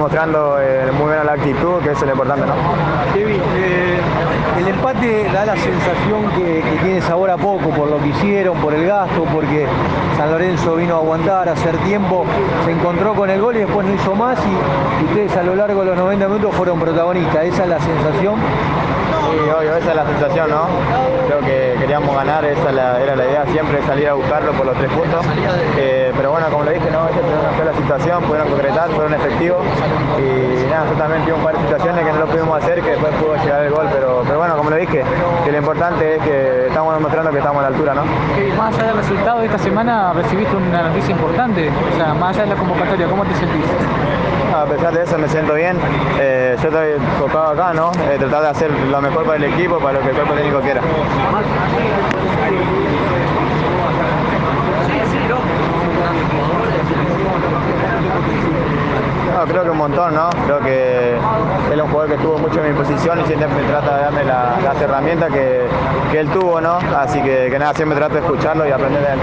mostrando eh, muy buena la actitud, que es lo importante, ¿no? Kevin, eh, el empate da la sensación que, que, tiene sabor a poco por lo que hicieron, por el gasto, porque San Lorenzo vino a aguantar, a hacer tiempo, se encontró con el gol y después no hizo más y ustedes a lo largo de los 90 minutos fueron protagonistas. Esa es la sensación. Sí, obvio, esa es la sensación, ¿no? Creo que queríamos ganar, esa era la idea, siempre salir a buscarlo por los tres puntos. Eh, pero bueno, como le dije, ¿no? Situación, pudieron concretar, fueron efectivos. Y nada, yo también tuve un par de situaciones que no lo pudimos hacer, que después pudo llegar el gol. Pero, pero bueno, como le dije, que lo importante es que estamos demostrando que estamos a la altura, ¿no? Más allá del resultado de esta semana, recibiste una noticia importante. O sea, más allá de la convocatoria, ¿cómo te sentís? A pesar de eso me siento bien. Eh, yo estoy enfocado acá, ¿no? Eh, tratar de hacer lo mejor para el equipo, para lo que el cuerpo técnico quiera. Creo que un montón, ¿no? Creo que él es un jugador que estuvo mucho en mi posición y siempre me trata de darme la, las herramientas que, que, él tuvo, ¿no? Así que, que nada, siempre trato de escucharlo y aprender de él.